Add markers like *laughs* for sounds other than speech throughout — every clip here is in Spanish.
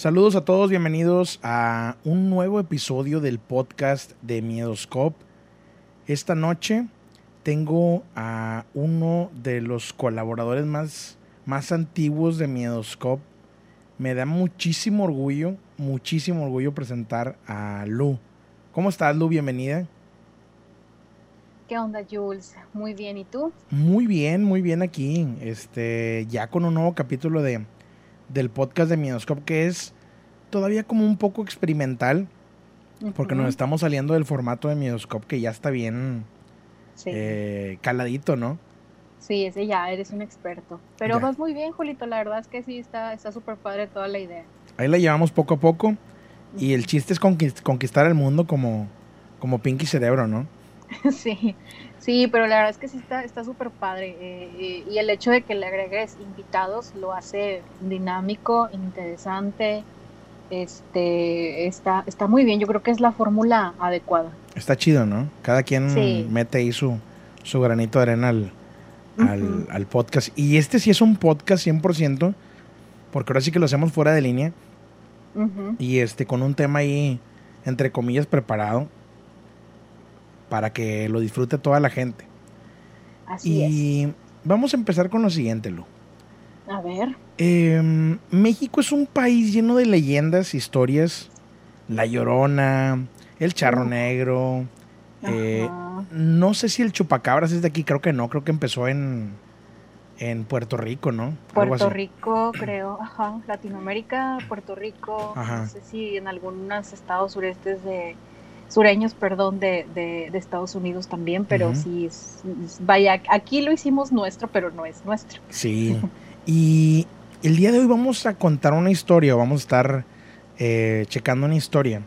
Saludos a todos, bienvenidos a un nuevo episodio del podcast de Miedoscope. Esta noche tengo a uno de los colaboradores más, más antiguos de Miedoscope. Me da muchísimo orgullo, muchísimo orgullo presentar a Lu. ¿Cómo estás, Lu? Bienvenida. ¿Qué onda, Jules? Muy bien, ¿y tú? Muy bien, muy bien aquí. Este, ya con un nuevo capítulo de, del podcast de Miedoscope que es todavía como un poco experimental. Porque nos estamos saliendo del formato de Miedoscope que ya está bien Sí. eh, caladito, ¿no? Sí, ese ya, eres un experto. Pero Ya. vas muy bien, Julito, la verdad es que sí, está está súper padre toda la idea. Ahí la llevamos poco a poco. Y el chiste es conquist- conquistar el mundo como, como Pinky Cerebro, ¿no? *laughs* sí, sí, pero la verdad es que sí está está súper padre. eh, y el hecho de que le agregues invitados lo hace dinámico, interesante. Este, está, está muy bien, yo creo que es la fórmula adecuada. Está chido, ¿no? Cada quien Sí. mete ahí su, su granito de arena al, podcast. Y este sí es un podcast 100%, porque ahora sí que lo hacemos fuera de línea. Y este con un tema ahí, entre comillas, preparado. Para que lo disfrute toda la gente. Así y vamos a empezar con lo siguiente, Lu. A ver, Em, México es un país lleno de leyendas, historias. La Llorona, el Charro Negro. eh, no sé si el Chupacabras es de aquí, creo que no, creo que empezó en, en Puerto Rico, ¿no? Algo Puerto así. Rico, creo, ajá, Latinoamérica, Puerto Rico, Ajá. no sé si en algunos estados surestes de, sureños, perdón, de, de, de Estados Unidos también, pero Ujú. sí, es- es- vaya, aquí lo hicimos nuestro, pero no es nuestro. Sí. *laughs* Y el día de hoy vamos a contar una historia, vamos a estar eh, checando una historia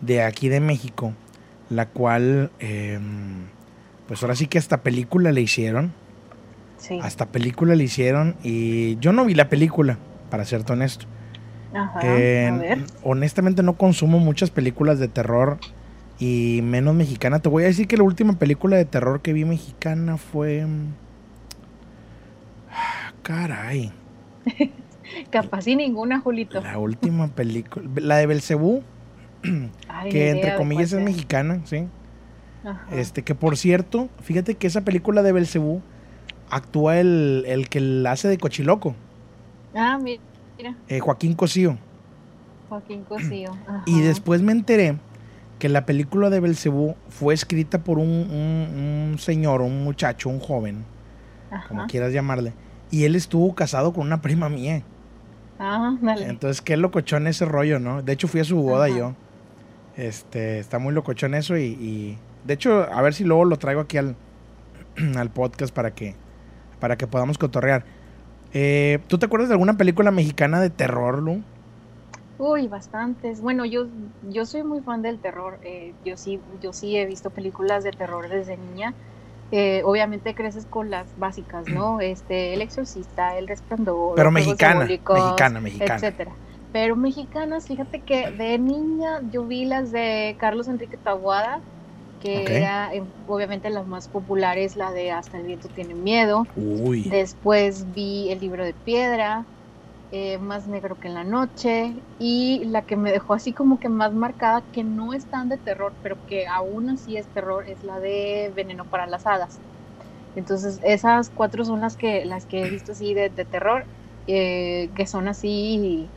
de aquí de México, la cual, em, pues ahora sí que hasta película le hicieron. Sí, Hasta película le hicieron y yo no vi la película, para serte honesto. ajá, Eh, a ver, honestamente no consumo muchas películas de terror y menos mexicana. Te voy a decir que la última película de terror que vi mexicana fue... Ah, Caray. *laughs* capaz y ninguna, Julito. La última película... La de Belcebú, *clears throat* que entre comillas es mexicana, sí. Ajá. Este, que por cierto, fíjate que esa película de Belcebú actúa el, el que la hace de cochiloco, Ah, mi- mira, eh, Joaquín Cosío. Joaquín Cosío. ajá. Y después me enteré que la película de Belcebú fue escrita por un, un- un señor, un muchacho, un joven, como Ajá. quieras llamarle. Y él estuvo casado con una prima mía. Ah, dale. Entonces, qué locochón ese rollo, ¿no? De hecho, fui a su boda Ajá. yo. Este, está muy locochón eso y, y- de hecho, a ver si luego lo traigo aquí al, *clears throat* al podcast para que, para que podamos cotorrear. Eh, ¿Tú te acuerdas de alguna película mexicana de terror, Lu? Uy, bastantes. Bueno, yo, yo soy muy fan del terror. eh, yo sí, yo sí he visto películas de terror desde niña. Eh, obviamente creces con las básicas, ¿no? *clears throat* Este, El Exorcista, El Resplandor, Pero mexicana, mexicana, mexicana. etcétera. Pero mexicanas, fíjate que de niña yo vi las de Carlos Enrique Taboada, que era eh, obviamente las más populares, la de Hasta el viento tiene miedo. Uy. Después vi el libro de piedra, eh, Más negro que en la noche, y la que me dejó así como que más marcada, que no es tan de terror, pero que aún así es terror, es la de Veneno para las Hadas. Entonces, esas cuatro son las que, las que he visto así de, de terror, eh, que son así,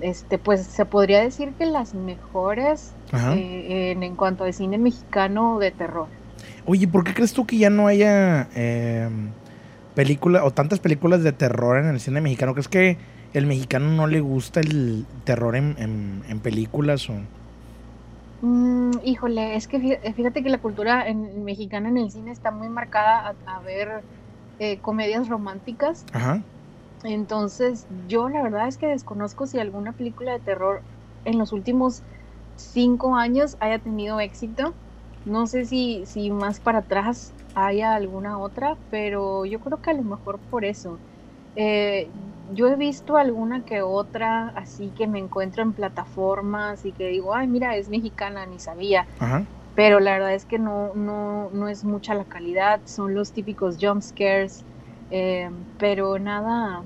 este, pues se podría decir que las mejores eh, en, en cuanto al cine mexicano de terror. Oye, ¿por qué crees tú que ya no haya películas o tantas películas de terror en el cine mexicano? ¿Crees que el mexicano no le gusta el terror en, en- en películas? O... Mm, híjole, es que fí- fíjate que la cultura en- mexicana en el cine está muy marcada a, a ver eh, comedias románticas. Ajá. Entonces, yo la verdad es que desconozco si alguna película de terror en los últimos cinco años haya tenido éxito. No sé si, si más para atrás haya alguna otra, pero yo creo que a lo mejor por eso. Eh, yo he visto alguna que otra, así que me encuentro en plataformas y que digo, ay, mira, es mexicana, ni sabía. Ajá. Pero la verdad es que no, no, no es mucha la calidad, son los típicos jump scares, eh, pero nada,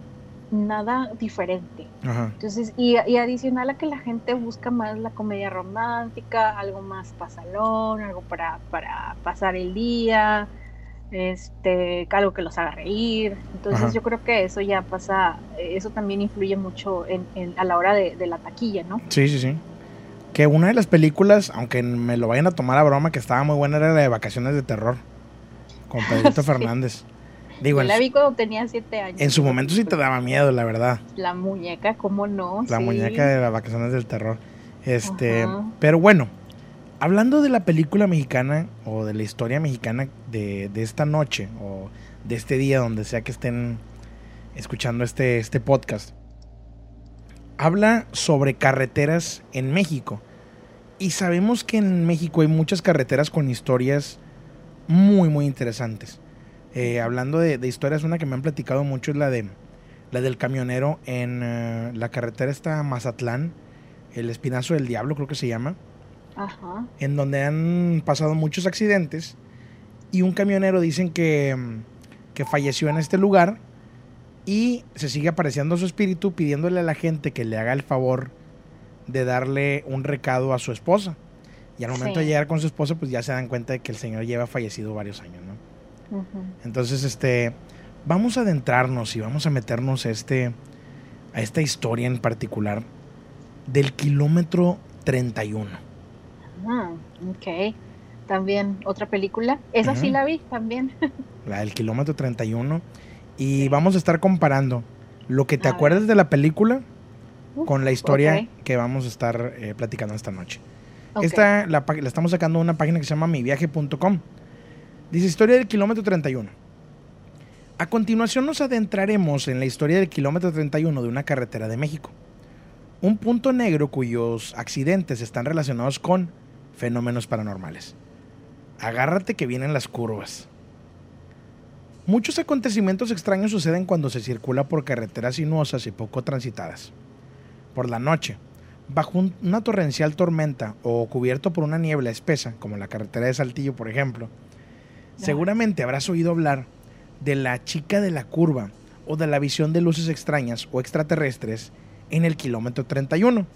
nada diferente. Ajá. Entonces, y, y adicional a que la gente busca más la comedia romántica, algo más pasalón, algo para, para pasar el día, este, algo que los haga reír. Entonces Ajá. yo creo que eso ya pasa, eh, eso también influye mucho en, en- a la hora de, de la taquilla, ¿no? Sí, sí, sí. Que una de las películas, aunque me lo vayan a tomar a broma, que estaba muy buena, era la de Vacaciones de Terror. Con Pedrito *laughs* Sí. Fernández. Digo, Yo la vi cuando tenía siete años. en su momento sí te daba miedo, la verdad. La muñeca, ¿cómo no? La Sí. muñeca de las Vacaciones del Terror. Este, Ajá. pero bueno, hablando de la película mexicana o de la historia mexicana de, de esta noche o de este día, donde sea que estén escuchando este, este podcast, habla sobre carreteras en México. Y sabemos que en México hay muchas carreteras con historias muy, muy interesantes. Eh, hablando de, de historias, una que me han platicado mucho es la de la del camionero en eh, la carretera esta Mazatlán, el Espinazo del Diablo creo que se llama, Ajá. en donde han pasado muchos accidentes y un camionero dicen que, mm, que falleció en este lugar y se sigue apareciendo su espíritu pidiéndole a la gente que le haga el favor de darle un recado a su esposa. Y al momento Sí. de llegar con su esposa, pues ya se dan cuenta de que el señor lleva fallecido varios años, ¿no? Entonces, este, vamos a adentrarnos y vamos a meternos a, este, a esta historia en particular del kilómetro 31. Ah, ok. También otra película. Esa sí la vi también. *laughs* la del kilómetro 31. Y vamos a estar comparando lo que te A acuerdas de la película con la historia que vamos a estar eh, platicando esta noche. Esta la, la estamos sacando de una página que se llama miviaje.com. Dice historia del kilómetro 31. A continuación nos adentraremos en la historia del kilómetro 31 de una carretera de México. Un punto negro cuyos accidentes están relacionados con fenómenos paranormales. Agárrate que vienen las curvas. Muchos acontecimientos extraños suceden cuando se circula por carreteras sinuosas y poco transitadas. Por la noche, bajo un- una torrencial tormenta o cubierto por una niebla espesa, como la carretera de Saltillo, por ejemplo, seguramente habrás oído hablar de la chica de la curva o de la visión de luces extrañas o extraterrestres en el kilómetro 31.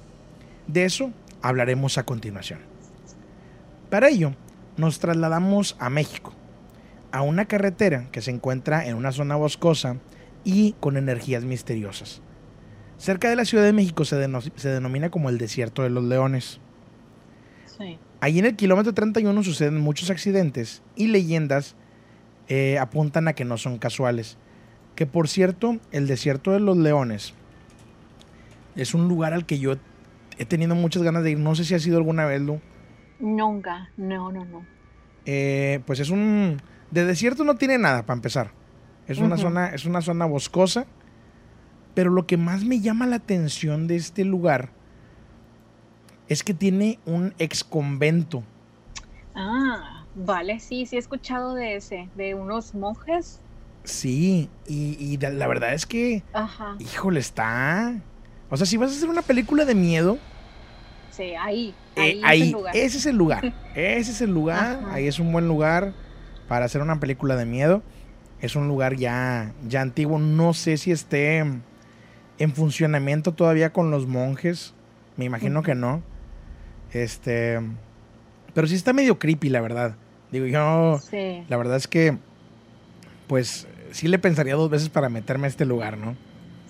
De eso hablaremos a continuación. Para ello, nos trasladamos a México, a una carretera que se encuentra en una zona boscosa y con energías misteriosas. Cerca de la Ciudad de México se, deno- se denomina como el Desierto de los Leones. Sí. Allí en el kilómetro 31 suceden muchos accidentes y leyendas eh, apuntan a que no son casuales. Que por cierto, el Desierto de los Leones es un lugar al que yo he tenido muchas ganas de ir. No sé si has ido alguna vez, Lu. Nunca. No, no, no. Eh, pues es un de desierto no tiene nada para empezar. Es una zona es una zona boscosa, pero lo que más me llama la atención de este lugar es que tiene un ex convento. Ah, vale, sí, sí he escuchado de ese, de unos monjes. Sí, y, y la, la verdad es que, Ajá. híjole, está. O sea, si vas a hacer una película de miedo, Sí, ahí. eh, Ahí, es el lugar. ese es el lugar. *laughs* Ese es el lugar. Ahí es un buen lugar para hacer una película de miedo. Es un lugar ya, ya antiguo. No sé si esté en funcionamiento todavía con los monjes. Me imagino que no. Este. Pero sí está medio creepy, la verdad. Digo, yo. Sí. La verdad es que. Pues sí le pensaría dos veces para meterme a este lugar, ¿no?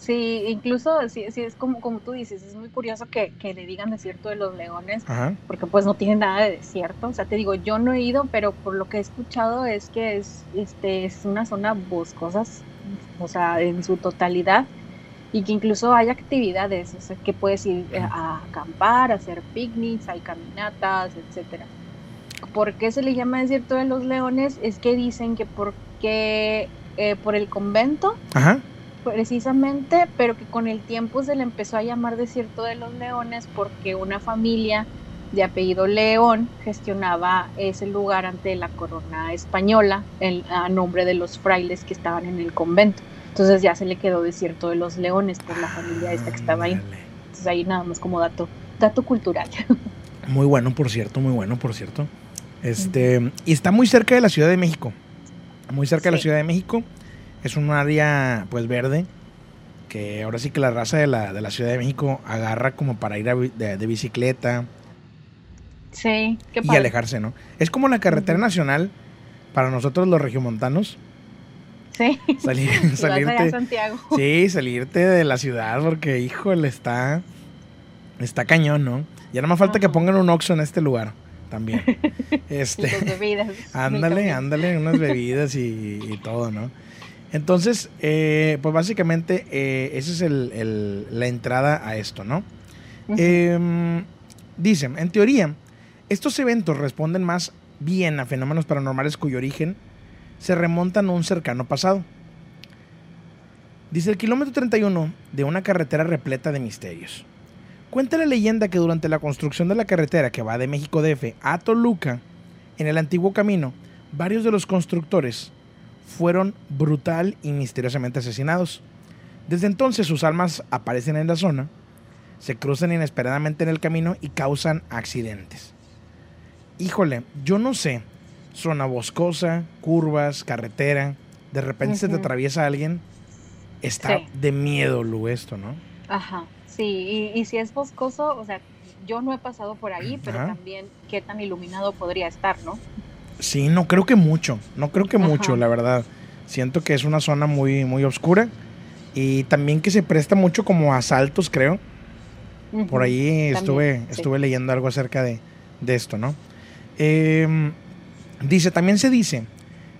Sí, incluso sí, sí es como, como tú dices, es muy curioso que, que le digan desierto de los leones, Ajá. porque pues no tiene nada de desierto. O sea, te digo, yo no he ido, pero por lo que he escuchado es que es, este, es una zona boscosa, o sea, en su totalidad, y que incluso hay actividades, o sea, que puedes ir a acampar, a hacer picnics, hay caminatas, etcétera. ¿Por qué se le llama desierto de los leones? Es que dicen que porque eh, por el convento Ajá. Precisamente, pero que con el tiempo se le empezó a llamar desierto de los leones porque una familia de apellido León gestionaba ese lugar ante la corona española el, a nombre de los frailes que estaban en el convento. Entonces ya se le quedó desierto de los leones por la familia esta que estaba ahí. Entonces ahí nada más como dato, dato cultural. *laughs* Muy bueno, por cierto, muy bueno, por cierto. Este, y está muy cerca de la Ciudad de México. Muy cerca de la. Ciudad de México. Es un área pues verde. Que ahora sí que la raza de la, de la Ciudad de México agarra como para ir a de, de bicicleta Sí, qué y padre. alejarse, ¿no? Es como la carretera nacional para nosotros los regiomontanos. Sí, Salir, *laughs* Si salirte, Santiago. sí, salirte de la ciudad porque, híjole, está, está cañón, ¿no? Ya no me falta que pongan un Oxxo en este lugar también. *laughs* Y Este, las bebidas. ándale, ándale, unas bebidas y, y todo, ¿no? Entonces, eh, pues básicamente eh, esa es el- el- la entrada a esto, ¿no? Em, dicen, en teoría, estos eventos responden más bien a fenómenos paranormales cuyo origen se remontan a un cercano pasado. Dice el kilómetro 31 de una carretera repleta de misterios. Cuenta la leyenda que durante la construcción de la carretera que va de México DF a Toluca, en el antiguo camino, varios de los constructores fueron brutal y misteriosamente asesinados. Desde entonces sus almas aparecen en la zona, se cruzan inesperadamente en el camino y causan accidentes. Híjole, yo no sé, zona boscosa, curvas, carretera, de repente se te atraviesa alguien, está Sí. de miedo, Lu, esto, ¿no? Ajá, sí, y, y si es boscoso, o sea, yo no he pasado por ahí, pero también qué tan iluminado podría estar, ¿no? Sí, no creo que mucho, no creo que Ajá. mucho, la verdad. Siento que es una zona muy, muy oscura y también que se presta mucho como a asaltos, creo. Por ahí estuve, sí. estuve leyendo algo acerca de, de esto, ¿no? Em, dice, también se dice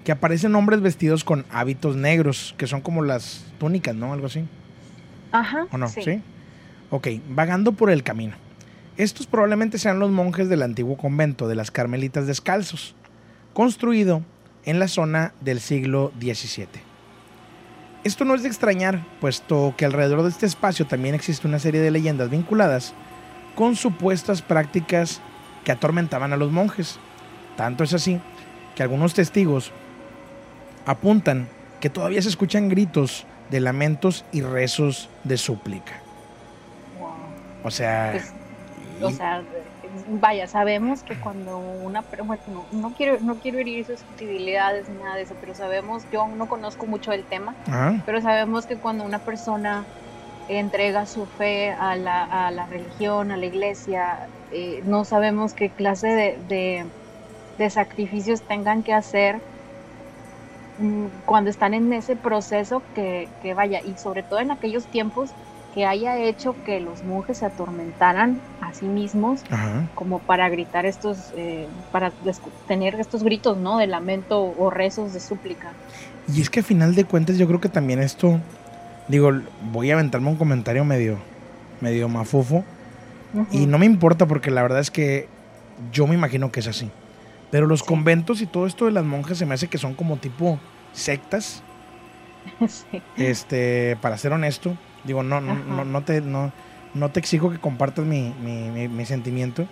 que aparecen hombres vestidos con hábitos negros, que son como las túnicas, ¿no? Algo así. Ajá, ¿O no? ¿Sí? sí. Ok, vagando por el camino. Estos probablemente sean los monjes del antiguo convento de las Carmelitas Descalzos, construido en la zona del siglo XVII. Esto no es de extrañar, puesto que alrededor de este espacio también existe una serie de leyendas vinculadas con supuestas prácticas que atormentaban a los monjes. Tanto es así que algunos testigos apuntan que todavía se escuchan gritos de lamentos y rezos de súplica. Wow. O sea, Pues, O sea, vaya, sabemos que cuando una bueno, no, no quiero no quiero herir susceptibilidades ni nada de eso, pero sabemos, yo no conozco mucho el tema, pero sabemos que cuando una persona entrega su fe a la, a la religión, a la iglesia, eh, no sabemos qué clase de, de- de sacrificios tengan que hacer mm, cuando están en ese proceso que, que vaya, y sobre todo en aquellos tiempos que haya hecho que los monjes se atormentaran a sí mismos ajá. como para gritar estos, eh, para tener estos gritos, ¿no? De lamento o rezos de súplica. Y es que a final de cuentas yo creo que también esto, digo, voy a aventarme un comentario medio, medio mafufo. Y Ujú. no me importa porque la verdad es que yo me imagino que es así. Pero los Sí. conventos y todo esto de las monjas se me hace que son como tipo sectas, *laughs* Sí. este, para ser honesto. Digo, no, no, no, no te, no, no te exijo que compartas mi, mi, mi- mi sentimiento.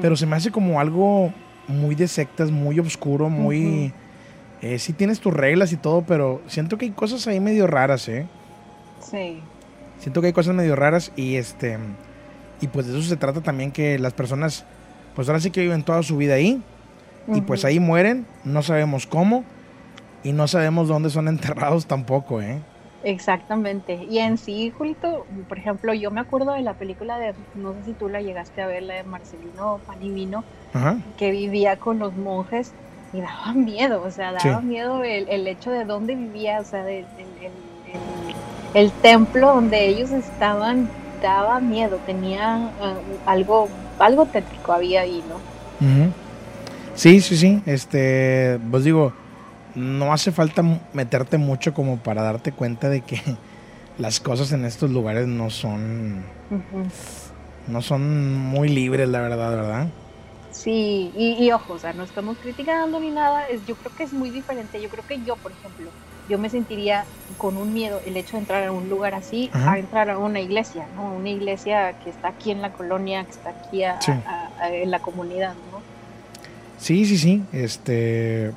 Pero se me hace como algo muy de sectas, muy oscuro, muy... eh, sí tienes tus reglas y todo, pero siento que hay cosas ahí medio raras, ¿eh? Sí. Siento que hay cosas medio raras y este... Y pues de eso se trata también que las personas, pues ahora sí que viven toda su vida ahí y pues ahí mueren, no sabemos cómo y no sabemos dónde son *laughs* enterrados tampoco, ¿eh? Exactamente. Y en sí, Julito, por ejemplo, yo me acuerdo de la película de, no sé si tú la llegaste a ver, la de Marcelino Panivino, Ajá. que vivía con los monjes y daba miedo, o sea, daba Sí. miedo el, el hecho de dónde vivía, o sea, de- el, el- templo donde ellos estaban, daba miedo, tenía ah, algo, algo tétrico había ahí, ¿no? Sí, sí, sí. Este, pues digo, no hace falta meterte mucho como para darte cuenta de que *laughs* las cosas en estos lugares no son, no son muy libres, la verdad, ¿verdad? Sí, y, y ojo, o sea, no estamos criticando ni nada, es, yo creo que es muy diferente, yo creo que yo, por ejemplo, yo me sentiría con un miedo el hecho de entrar a un lugar así, Ajá. a entrar a una iglesia, ¿no? Una iglesia que está aquí en la colonia, que está aquí a- Sí. a- a- en la comunidad, ¿no? Sí, sí, sí. Este.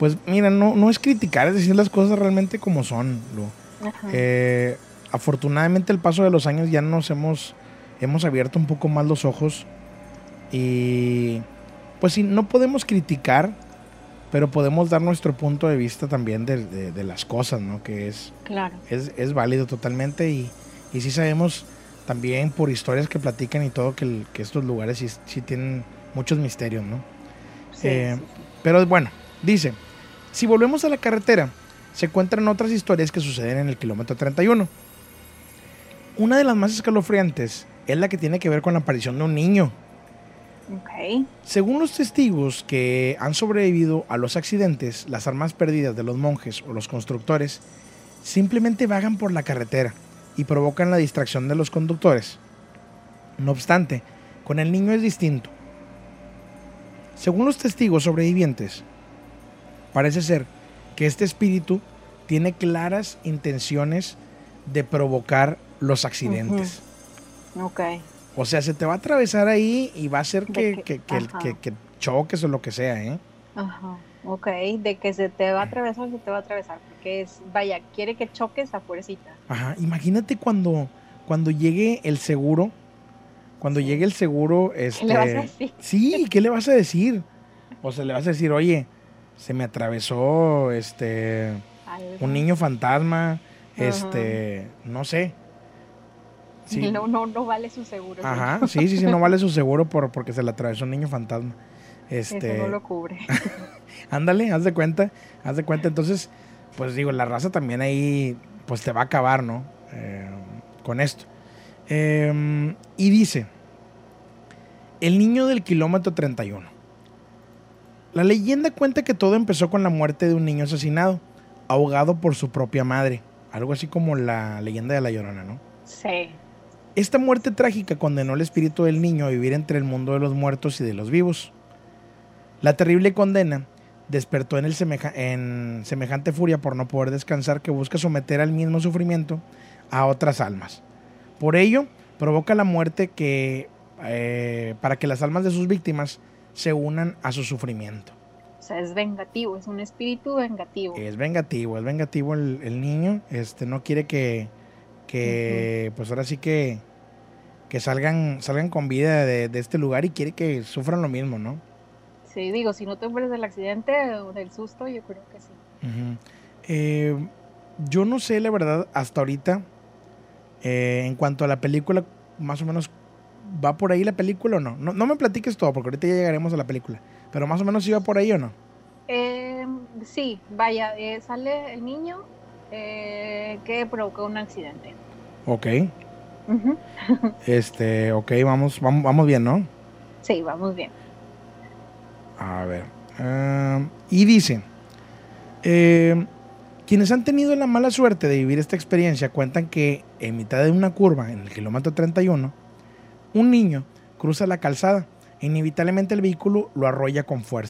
Pues mira, no, no es criticar, es decir las cosas realmente como son. Lu. Eh, afortunadamente el paso de los años ya nos hemos, hemos abierto un poco más los ojos y pues sí, no podemos criticar, pero podemos dar nuestro punto de vista también de, de- de las cosas, ¿no? Que es, claro. es, es válido totalmente y, y sí sabemos también por historias que platican y todo que, el- que estos lugares sí, sí tienen muchos misterios, ¿no? Sí, Eh, sí, Pero bueno, dice, si volvemos a la carretera, se encuentran otras historias que suceden en el kilómetro 31. Una de las más escalofriantes es la que tiene que ver con la aparición de un niño. Según los testigos que han sobrevivido a los accidentes, las armas perdidas de los monjes o los constructores simplemente vagan por la carretera y provocan la distracción de los conductores. No obstante, con el niño es distinto. Según los testigos sobrevivientes, parece ser que este espíritu tiene claras intenciones de provocar los accidentes. Ok. O sea, se te va a atravesar ahí y va a hacer que, que- que, que- choques o lo que sea, ¿eh? Ajá. Ok. De que se te va a atravesar, se te va a atravesar. Porque es, vaya, quiere que choques a fuercita. Ajá. Imagínate cuando, cuando llegue el seguro. Cuando llegue el seguro, este. le vas a decir? Sí, ¿qué le vas a decir? O sea, le vas a decir, oye, se me atravesó este un niño fantasma, este, no sé. Sí. *laughs* No, no, no vale su seguro. Ajá, sí, sí, sí, no vale su seguro por, porque se le atravesó un niño fantasma. Este, Eso no lo cubre. *laughs* Ándale, haz de cuenta, haz de cuenta. Entonces, pues digo, la raza también ahí, pues te va a acabar, ¿no? Eh, con esto. Eh, y dice, el niño del kilómetro 31. La leyenda cuenta que todo empezó con la muerte de un niño asesinado, ahogado por su propia madre. Algo así como la leyenda de la llorona, ¿no? Sí. Esta muerte trágica condenó al espíritu del niño a vivir entre el mundo de los muertos y de los vivos. La terrible condena despertó en, el semeja- en semejante furia por no poder descansar que busca someter al mismo sufrimiento a otras almas. Por ello, provoca la muerte que, eh, para que las almas de sus víctimas se unan a su sufrimiento. O sea, es vengativo, es un espíritu vengativo. Es vengativo, es vengativo el, el niño. Este no quiere que, que pues ahora sí que, que salgan, salgan con vida de, de este lugar y quiere que sufran lo mismo, ¿no? Sí, digo, si no te mueres del accidente o del susto, yo creo que sí. Eh, yo no sé, la verdad, hasta ahorita, eh, en cuanto a la película, más o menos, ¿va por ahí la película o no? No, no me platiques todo, porque ahorita ya llegaremos a la película. Pero más o menos si va por ahí o no. Eh, sí, vaya, eh, sale el niño eh, que provocó un accidente. Ok. *laughs* Este, ok, vamos, vamos, vamos bien, ¿no? Sí, vamos bien. A ver. ah, y dice, eh, quienes han tenido la mala suerte de vivir esta experiencia cuentan que en mitad de una curva, en el kilómetro 31, un niño cruza la calzada. e Inevitablemente el vehículo lo arrolla con fuerza.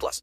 plus.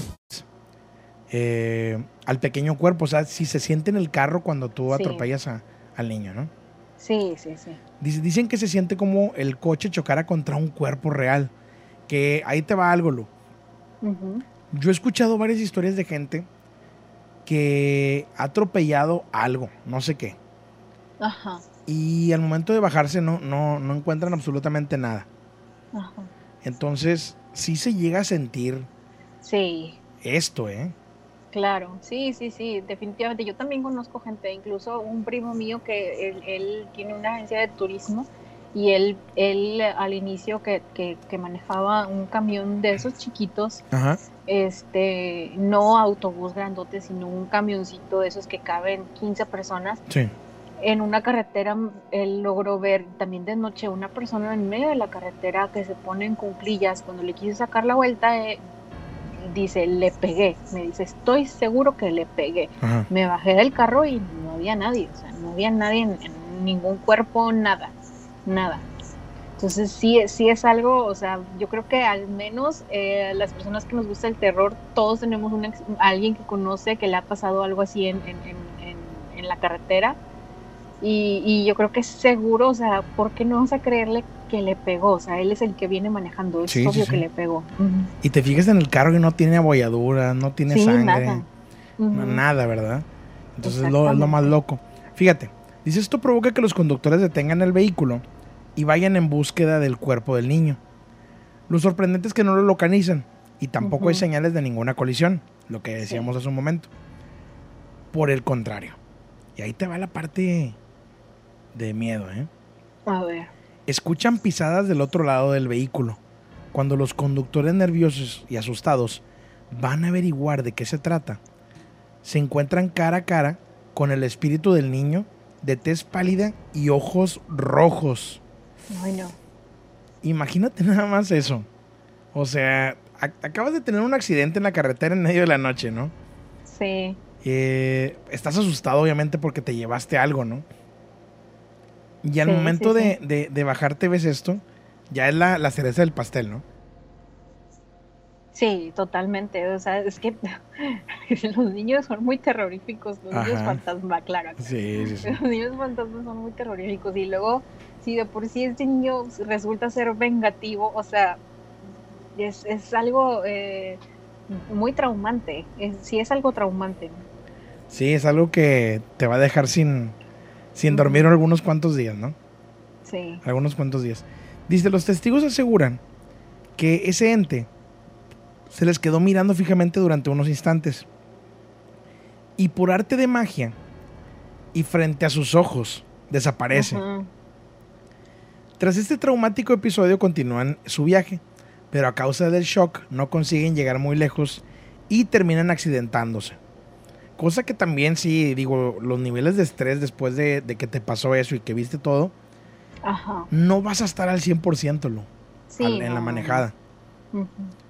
Eh, al pequeño cuerpo. O sea, si se siente en el carro cuando tú Sí. atropellas a- al niño, ¿no? Sí, sí, sí. Dice- Dicen que se siente como el coche chocara contra un cuerpo real. Que ahí te va algo, Lu. Yo he escuchado varias historias de gente que ha atropellado algo, no sé qué. Ajá, Y al momento de bajarse no, no, no encuentran absolutamente nada. ajá. Entonces, sí se llega a sentir Sí, esto, ¿eh? claro, sí, sí, sí, definitivamente. Yo también conozco gente, incluso un primo mío que él, él tiene una agencia de turismo y él, él al inicio que, que, que manejaba un camión de esos chiquitos, Ajá. este, no autobús grandote, sino un camioncito de esos que caben 15 personas. Sí. En una carretera, él logró ver también de noche una persona en medio de la carretera que se pone en cuclillas. Cuando le quise sacar la vuelta, eh, dice, le pegué. Me dice, estoy seguro que le pegué. Ajá. Me bajé del carro y no había nadie. O sea, no había nadie en, en ningún cuerpo, nada. Nada. Entonces sí, sí es algo, o sea, yo creo que al menos eh, las personas que nos gusta el terror, todos tenemos un ex- alguien que conoce que le ha pasado algo así en, en, en- en- en la carretera. Y, y yo creo que es seguro, o sea, ¿por qué no vamos a creerle que le pegó? O sea, él es el que viene manejando, es Sí, obvio sí. que le pegó. Y te fijas en el carro que no tiene abolladuras, no tiene sangre. nada. nada, ¿verdad? Entonces es lo, es lo más loco. Fíjate, dice esto provoca que los conductores detengan el vehículo y vayan en búsqueda del cuerpo del niño. Lo sorprendente es que no lo localizan y tampoco hay señales de ninguna colisión, lo que decíamos hace un momento. Por el contrario. Y ahí te va la parte de miedo, ¿eh? A ver. Escuchan pisadas del otro lado del vehículo. Cuando los conductores nerviosos y asustados van a averiguar de qué se trata, se encuentran cara a cara con el espíritu del niño de tez pálida y ojos rojos. Ay, no. Imagínate *laughs* nada más eso. O sea, ac- acabas de tener un accidente en la carretera en medio de la noche, ¿no? Sí. Eh, estás asustado obviamente porque te llevaste algo, ¿no? Y al Sí, momento sí, de, de- de bajarte ves esto, ya es la, la cereza del pastel, ¿no? Sí, totalmente. O sea, es que *laughs* los niños son muy terroríficos, los niños fantasma, claro. Sí, sí, sí. *laughs* Los niños fantasmas son muy terroríficos. Y luego, si de por sí este niño resulta ser vengativo, o sea, es, es algo eh, muy traumante. Es, sí, es algo traumante. Sí, es algo que te va a dejar sin, sin dormir algunos cuantos días, ¿no? Sí. Algunos cuantos días. Dice, los testigos aseguran que ese ente se les quedó mirando fijamente durante unos instantes. Y por arte de magia y frente a sus ojos, desaparece. Tras este traumático episodio continúan su viaje, pero a causa del shock no consiguen llegar muy lejos y terminan accidentándose. Cosa que también sí, digo, los niveles de estrés después de, de que te pasó eso y que viste todo, Ajá. no vas a estar al 100% Lu, Sí. al- en la manejada.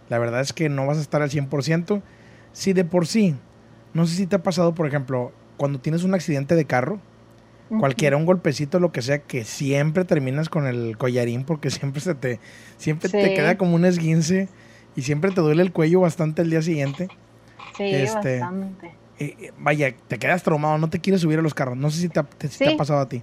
La verdad es que no vas a estar al 100%. Si de por sí, no sé si te ha pasado, por ejemplo, cuando tienes un accidente de carro, Ujú. cualquiera, un golpecito, lo que sea, que siempre terminas con el collarín porque *laughs* siempre se te, siempre te queda como un esguince y siempre te duele el cuello bastante el día siguiente. Sí, este, bastante. Eh, eh, vaya, te quedas traumado, no te quieres subir a los carros. No sé si te, ha- te- si te Sí. ha pasado a ti.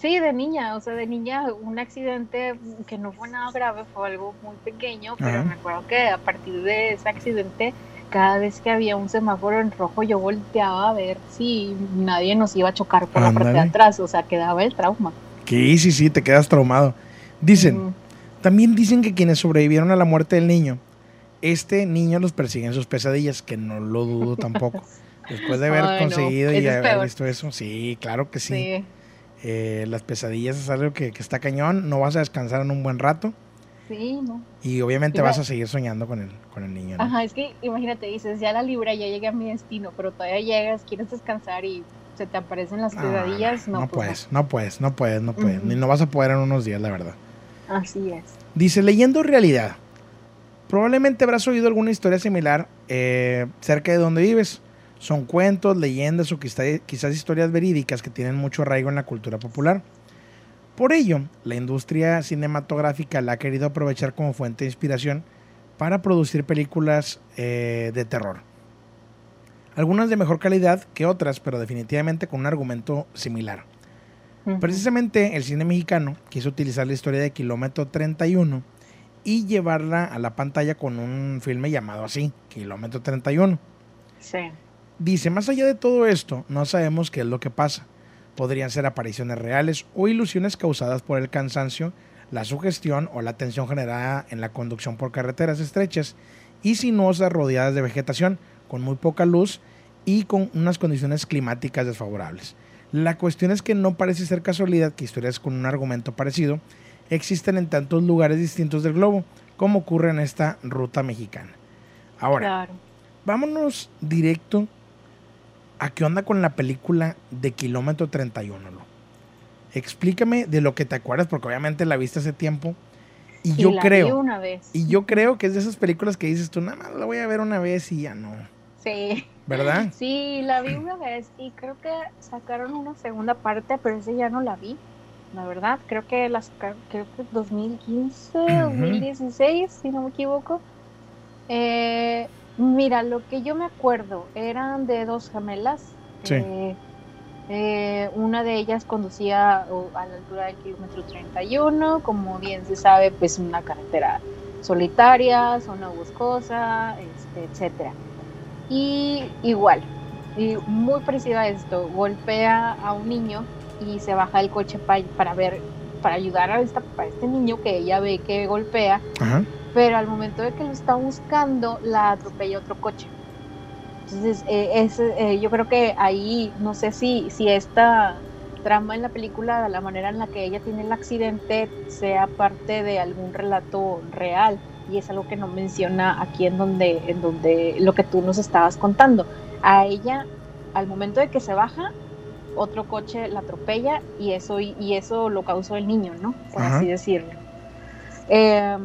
Sí, de niña, o sea, de niña un accidente que no fue nada grave, fue algo muy pequeño, pero Ajá. me acuerdo que a partir de ese accidente, cada vez que había un semáforo en rojo, yo volteaba a ver si nadie nos iba a chocar por la parte de atrás, o sea, quedaba el trauma. Que sí, sí, te quedas traumado. Dicen, también dicen que quienes sobrevivieron a la muerte del niño, este niño los persigue en sus pesadillas, que no lo dudo tampoco. *laughs* Después de haber Ay, no, conseguido y es haber visto eso, sí, claro que sí. Sí, Eh, las pesadillas es algo que, que está cañón, no vas a descansar en un buen rato sí, no. y obviamente vas a seguir soñando con el, con el niño. ¿no? Ajá, es que imagínate, dices, ya la libra, ya llegué a mi destino, pero todavía llegas, quieres descansar y se te aparecen las Ah, pesadillas, no, no pues puedes, no puedes, no puedes, no puedes, ni no vas a poder en unos días, la verdad. no. Así es. Dice, leyendo realidad, probablemente habrás oído alguna historia similar eh, cerca de donde vives. Son cuentos, leyendas o quizá- quizás historias verídicas que tienen mucho arraigo en la cultura popular. Por ello, la industria cinematográfica la ha querido aprovechar como fuente de inspiración para producir películas eh, de terror. Algunas de mejor calidad que otras, pero definitivamente con un argumento similar. Precisamente el cine mexicano quiso utilizar la historia de Kilómetro 31 y llevarla a la pantalla con un filme llamado así, Kilómetro 31. Sí. Dice, más allá de todo esto, no sabemos qué es lo que pasa. Podrían ser apariciones reales o ilusiones causadas por el cansancio, la sugestión o la tensión generada en la conducción por carreteras estrechas y sinuosas rodeadas de vegetación, con muy poca luz y con unas condiciones climáticas desfavorables. La cuestión es que no parece ser casualidad que historias con un argumento parecido existen en tantos lugares distintos del globo, como ocurre en esta ruta mexicana. Ahora, Claro. vámonos directo a qué onda con la película de Kilómetro 31. Lo. Explícame de lo que te acuerdas, porque obviamente la viste hace tiempo. Y Sí, yo la vi creo, una vez. y yo creo que es de esas películas que dices tú, nada más la voy a ver una vez y ya no. Sí. ¿Verdad? *laughs* Sí, la vi una vez y creo que sacaron una segunda parte, pero ese ya no la vi. La verdad, creo que la sacaron, creo que 2015, 2016, si no me equivoco. Eh, mira, lo que yo me acuerdo eran de dos gemelas. Sí. Eh, eh, una de ellas conducía a la altura del kilómetro 31, como bien se sabe, pues una carretera solitaria, zona boscosa, este, etcétera. Y igual, y muy parecido a esto, golpea a un niño y se baja del coche pa- para ver, para ayudar a, esta, a este niño que ella ve que golpea, Ajá. Pero al momento de que lo está buscando, la atropella otro coche. Entonces, eh, es, eh, yo creo que ahí, no sé si, si esta trama en la película, la manera en la que ella tiene el accidente, sea parte de algún relato real. Y es algo que no menciona aquí en donde, en donde lo que tú nos estabas contando. A ella, al momento de que se baja, otro coche la atropella y eso, y eso lo causó el niño, ¿no? Por Ajá. así decirlo. Eh,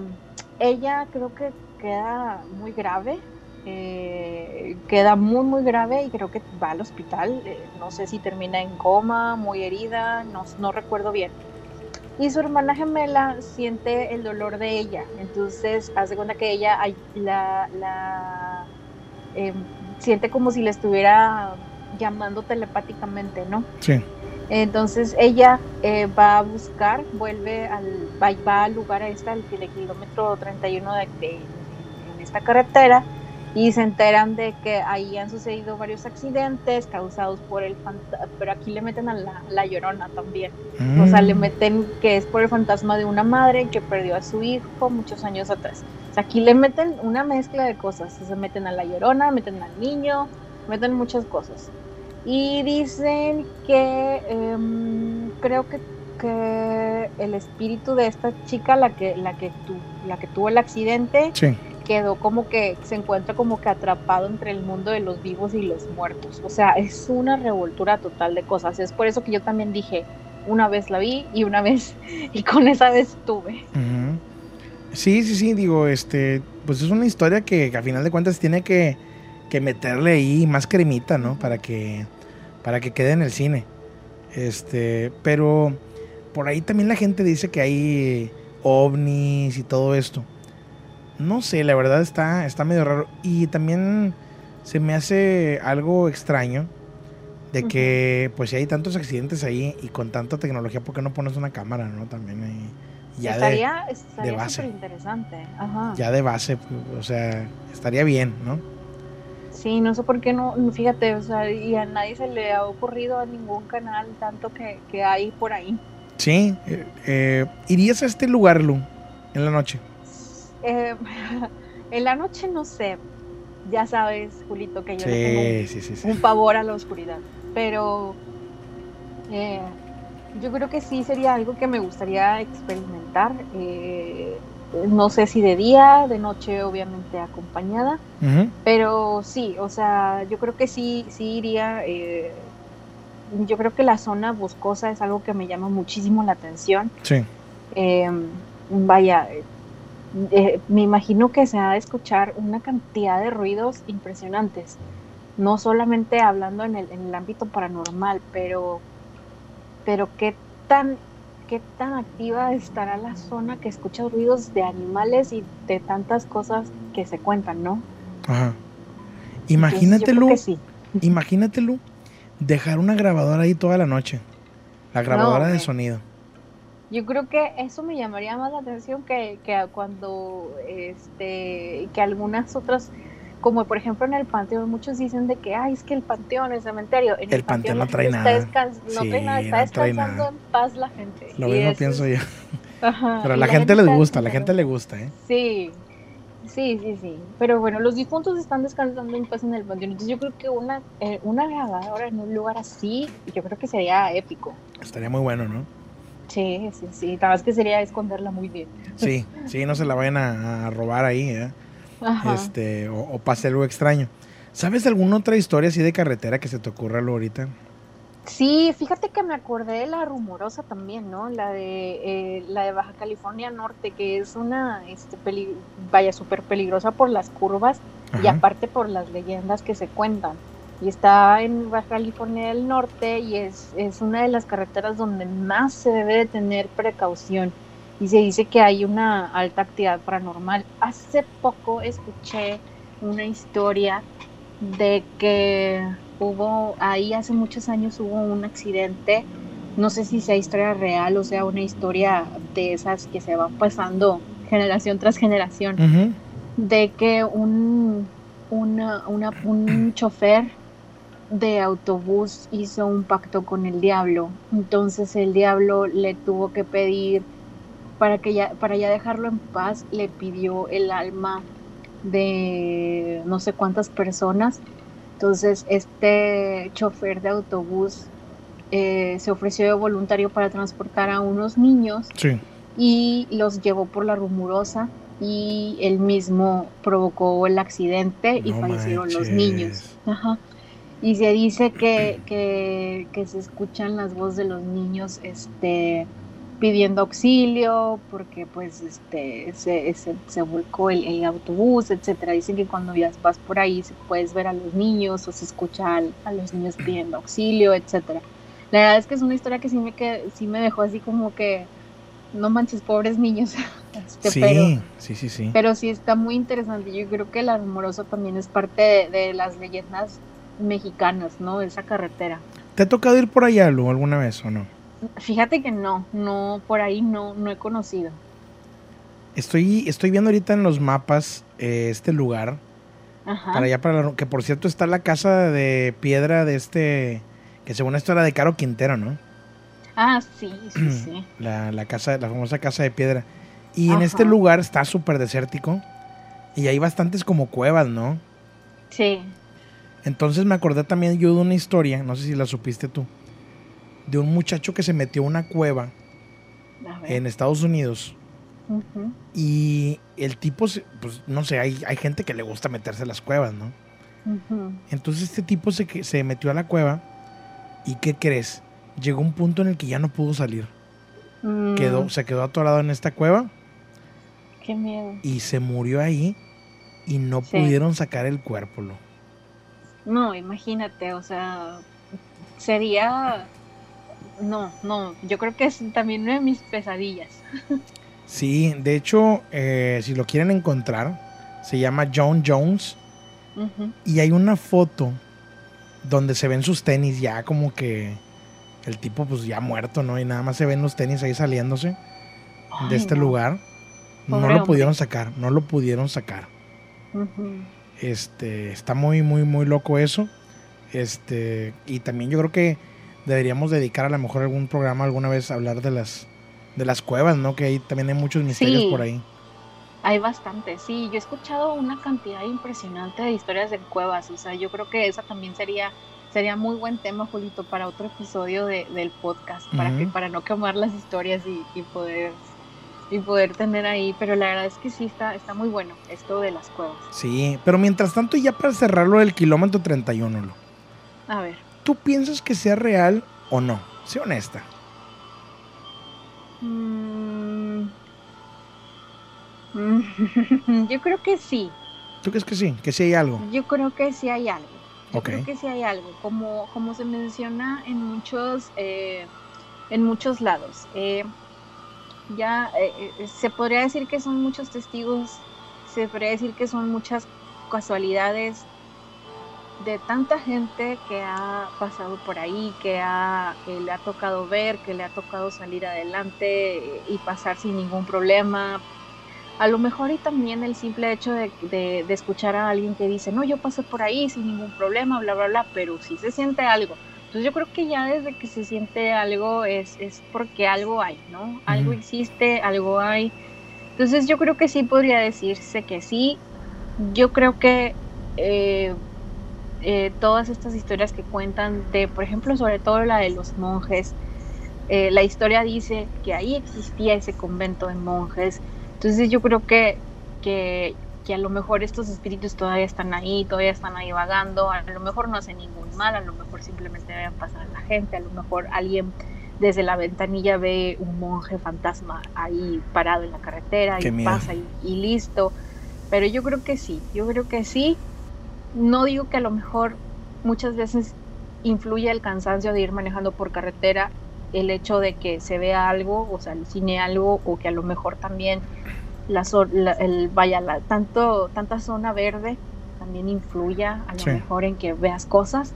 ella creo que queda muy grave, eh, queda muy muy grave y creo que va al hospital, eh, no sé si termina en coma, muy herida, no, no recuerdo bien. Y su hermana gemela siente el dolor de ella, entonces hace cuenta que ella la, la, eh, siente como si le estuviera llamando telepáticamente, ¿no? Sí. Entonces ella eh, va a buscar, vuelve al, va, va al lugar este, al del kilómetro 31 de, de- en esta carretera y se enteran de que ahí han sucedido varios accidentes causados por el fantasma, pero aquí le meten a la, la llorona también. O sea, le Mm. meten que es por el fantasma de una madre que perdió a su hijo muchos años atrás. O sea, aquí le meten una mezcla de cosas. Se meten a la llorona, meten al niño, meten muchas cosas. Y dicen que em, creo que, que el espíritu de esta chica, la que, la que, tu- la que tuvo el accidente, Sí. quedó como que se encuentra como que atrapado entre el mundo de los vivos y los muertos. O sea, es una revoltura total de cosas. Es por eso que yo también dije, una vez la vi y una vez, *laughs* y con esa vez tuve. Sí, sí, sí, digo, este, pues es una historia que, que a final de cuentas tiene que, que meterle ahí más cremita, ¿no? Para que, para que quede en el cine. Este, pero por ahí también la gente dice que hay ovnis y todo esto. No sé, la verdad está, está medio raro. Y también se me hace algo extraño de que, pues si hay tantos accidentes ahí y con tanta tecnología, ¿por qué no pones una cámara, no? También ahí. Ya de- estaría de estaría base. interesante. Ajá. ya de base, o sea, estaría bien, ¿no? Sí, no sé por qué no, fíjate, o sea, y a nadie se le ha ocurrido a ningún canal tanto que, que hay por ahí. Sí, eh, eh, ¿irías a este lugar, Lu, en la noche? Eh, *laughs* en la noche no sé, ya sabes, Julito, que yo le tengo Sí, sí, sí, sí. un pavor a la oscuridad. Pero eh, yo creo que sí sería algo que me gustaría experimentar. No sé si de día, de noche, obviamente acompañada. Pero sí, o sea, yo creo que sí, sí iría. eh, yo creo que la zona boscosa es algo que me llama muchísimo la atención. Sí, Eh, vaya, eh, eh, me imagino que se ha de escuchar una cantidad de ruidos impresionantes. No solamente hablando en el, en el ámbito paranormal, pero, pero qué tan, qué tan activa estará la zona que escucha ruidos de animales y de tantas cosas que se cuentan, ¿no? ajá. Entonces, yo Imagínate, creo Lu, que sí. *laughs* imagínate, Lu, dejar una grabadora ahí toda la noche. La grabadora de sonido. Yo creo que eso me llamaría más la atención que, que cuando este que algunas otras como por ejemplo en el panteón, muchos dicen de que, ay, es que el panteón, el cementerio, en El panteón no la trae gente nada. Está no Sí, trae nada, está no descansando nada. en paz la gente. Lo Y mismo pienso es- yo. *laughs* Ajá, Pero a la gente le está gusta, a la gente le gusta, ¿eh? Sí, sí, sí, sí. Pero bueno, los difuntos están descansando en paz en el panteón. Entonces yo creo que una, eh, una grabadora en un lugar así, yo creo que sería épico. Estaría muy bueno, ¿no? Sí, sí, sí. Nada más que sería esconderla muy bien. Sí, sí, no se la vayan a, a robar ahí, ¿eh? Ajá. Este, o, o pase algo extraño. ¿Sabes de alguna otra historia así de carretera que se te ocurra algo ahorita? Sí, fíjate que me acordé de la rumorosa también, ¿no? La de eh, la de Baja California Norte, que es una, este, peli- vaya, súper peligrosa por las curvas y aparte por las leyendas que se cuentan. Y está en Baja California del Norte y es, es una de las carreteras donde más se debe de tener precaución. Y se dice que hay una alta actividad paranormal. Hace poco escuché una historia de que hubo, ahí hace muchos años hubo un accidente, no sé si sea historia real o sea una historia de esas que se van pasando generación tras generación de que un, una, una- un *clears throat* chofer de autobús hizo un pacto con el diablo. Entonces el diablo le tuvo que pedir, para, que ya, para ya dejarlo en paz, le pidió el alma de no sé cuántas personas. Entonces este chofer de autobús eh, se ofreció de voluntario para transportar a unos niños Sí. y los llevó por la rumorosa y él mismo provocó el accidente y No fallecieron los niños. Ajá. Y se dice que, que, que se escuchan las voces de los niños este, pidiendo auxilio porque pues este, se, se, se volcó el, el autobús, etcétera. Dicen que cuando ya vas por ahí se puedes ver a los niños o se escucha al- a, los niños pidiendo auxilio, etcétera. La verdad es que es una historia que sí me, que, sí me dejó así como que no manches, pobres niños. *laughs* Este, Sí, pero, sí, sí, sí. pero sí está muy interesante. Yo creo que la rumorosa también es parte de, de las leyendas mexicanas, ¿no? Esa carretera. ¿Te ha tocado ir por allá, Lu, alguna vez o no? Fíjate que no, no, por ahí no, no he conocido. Estoy, estoy viendo ahorita en los mapas eh, este lugar. Ajá. Para allá, para la- que por cierto está la casa de piedra de este, que según esto era de Caro Quintero, ¿no? Ah, sí, sí, *clears throat* sí. La, la casa, la famosa casa de piedra. Y en este lugar está súper desértico. Y hay bastantes como cuevas, ¿no? Sí. Entonces me acordé también yo de una historia, no sé si la supiste tú, de un muchacho que se metió a una cueva en Estados Unidos. Y el tipo, pues no sé, hay, hay gente que le gusta meterse a las cuevas, ¿no? Entonces este tipo se, se metió a la cueva y ¿qué crees? Llegó un punto en el que ya no pudo salir. Mm, Quedó, se quedó atorado en esta cueva Qué miedo. y se murió ahí y no Sí. pudieron sacar el cuerpo. No, imagínate, o sea, sería... No, no, yo creo que es también una de mis pesadillas. *laughs* Sí, de hecho, eh, si lo quieren encontrar, se llama John Jones y hay una foto donde se ven sus tenis ya como que el tipo pues ya muerto, ¿no? Y nada más se ven los tenis ahí saliéndose de este no. lugar. No lo hombre. pudieron sacar, no lo pudieron sacar. Este, está muy, muy, muy loco eso. Este, y también yo creo que deberíamos dedicar a lo mejor algún programa alguna vez a hablar de las, de las cuevas, ¿no? Que ahí también hay muchos misterios Sí. por ahí. Hay bastante, sí. Yo he escuchado una cantidad impresionante de historias de cuevas. O sea, yo creo que esa también sería sería muy buen tema, Julito, para otro episodio de- del podcast, para que para no quemar las historias y, y poder y poder tener ahí. Pero la verdad es que sí está está muy bueno esto de las cuevas. Sí, pero mientras tanto, ya para cerrarlo del kilómetro 31, Lu, A ver, ¿tú piensas que sea real o no? Sé honesta. mm, *laughs* yo creo que sí. ¿Tú crees que sí? Que sí hay algo. Yo creo que sí hay algo. Yo Ok. creo que sí hay algo. Como, como se menciona en muchos, eh, en muchos lados. Eh, ya eh, se podría decir que son muchos testigos, se podría decir que son muchas casualidades de tanta gente que ha pasado por ahí, que, ha, que le ha tocado ver, que le ha tocado salir adelante y pasar sin ningún problema. a lo mejor y también el simple hecho de, de, de, escuchar a alguien que dice, no, yo pasé por ahí sin ningún problema, bla, bla, bla, pero sí se siente algo. Entonces yo creo que ya desde que se siente algo es, es porque algo hay, ¿no? Algo existe, algo hay. Entonces yo creo que sí podría decirse que sí. Yo creo que eh, eh, todas estas historias que cuentan de, por ejemplo, sobre todo la de los monjes, eh, la historia dice que ahí existía ese convento de monjes. Entonces yo creo que, que, que, a lo mejor estos espíritus todavía están ahí, todavía están ahí vagando, a lo mejor no hacen ningún mal, a lo mejor simplemente deben pasar a la gente, a lo mejor alguien desde la ventanilla ve un monje fantasma ahí parado en la carretera Qué y miedo. pasa y, y listo. Pero yo creo que sí, yo creo que sí. No digo que a lo mejor muchas veces influye el cansancio de ir manejando por carretera, el hecho de que se vea algo, o sea, alucine algo, o que a lo mejor también la, la- el, vaya, la, tanto, tanta zona verde también influya a lo Sí. mejor en que veas cosas.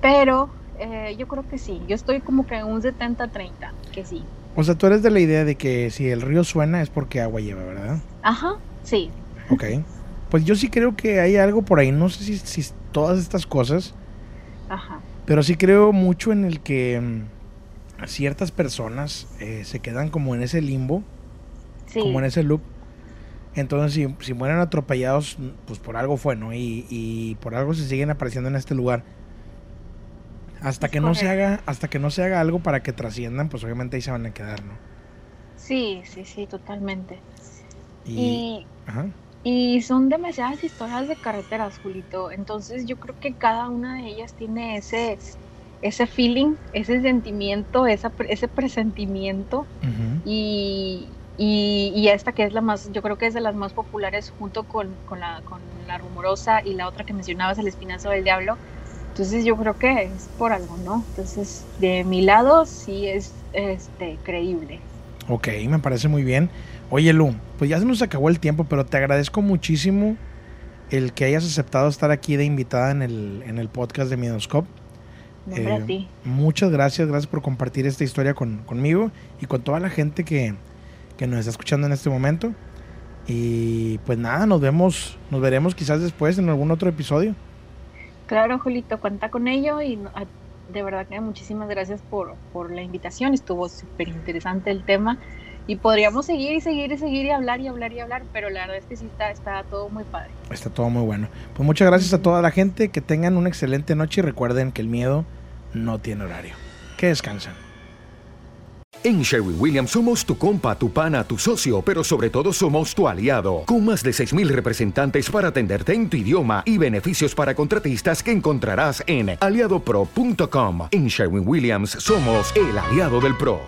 Pero eh, yo creo que sí, yo estoy como que en un 70-30, que sí. O sea, tú eres de la idea de que si el río suena es porque agua lleva, ¿verdad? Ajá, sí, Ok. Pues yo sí creo que hay algo por ahí. No sé si, si todas estas cosas, ajá. pero sí creo mucho en el que mm, ciertas personas eh, se quedan como en ese limbo, Sí, como en ese loop. Entonces, si, si mueren atropellados, mm, pues por algo fue, ¿no? Y, y por algo se siguen apareciendo en este lugar. Hasta Es que no se haga, hasta que no se haga algo para que trasciendan, pues obviamente ahí se van a quedar, ¿no? sí, sí, sí, totalmente. Y, Y, ajá. Y son demasiadas historias de carreteras, Julito. Entonces yo creo que cada una de ellas tiene ese, ese feeling, ese sentimiento, esa, ese presentimiento. ujú. Y, y, y esta que es la más, yo creo que es de las más populares junto con, con, la, con la rumorosa y la otra que mencionabas, el espinazo del diablo. Entonces yo creo que es por algo, ¿no? Entonces de mi lado sí es este, creíble. Ok, me parece muy bien. Oye, Lu, pues ya se nos acabó el tiempo, pero te agradezco muchísimo el que hayas aceptado estar aquí de invitada en el, en el podcast de hombre, Eh, a ti. Muchas gracias, gracias por compartir esta historia con, conmigo y con toda la gente que, que nos está escuchando en este momento. Y pues nada, nos vemos, nos veremos quizás después en algún otro episodio. Claro, Julito, cuenta con ello y de verdad que muchísimas gracias por, por la invitación. Estuvo súper interesante el tema y podríamos seguir y seguir y seguir y hablar y hablar y hablar, pero la verdad es que sí está, está todo muy padre. Está todo muy bueno. Pues muchas gracias a toda la gente, que tengan una excelente noche y recuerden que el miedo no tiene horario. Que descansen. En Sherwin Williams somos tu compa, tu pana, tu socio, pero sobre todo somos tu aliado, con más de 6.000 representantes para atenderte en tu idioma y beneficios para contratistas que encontrarás en aliadopro.com. En Sherwin Williams somos el aliado del PRO.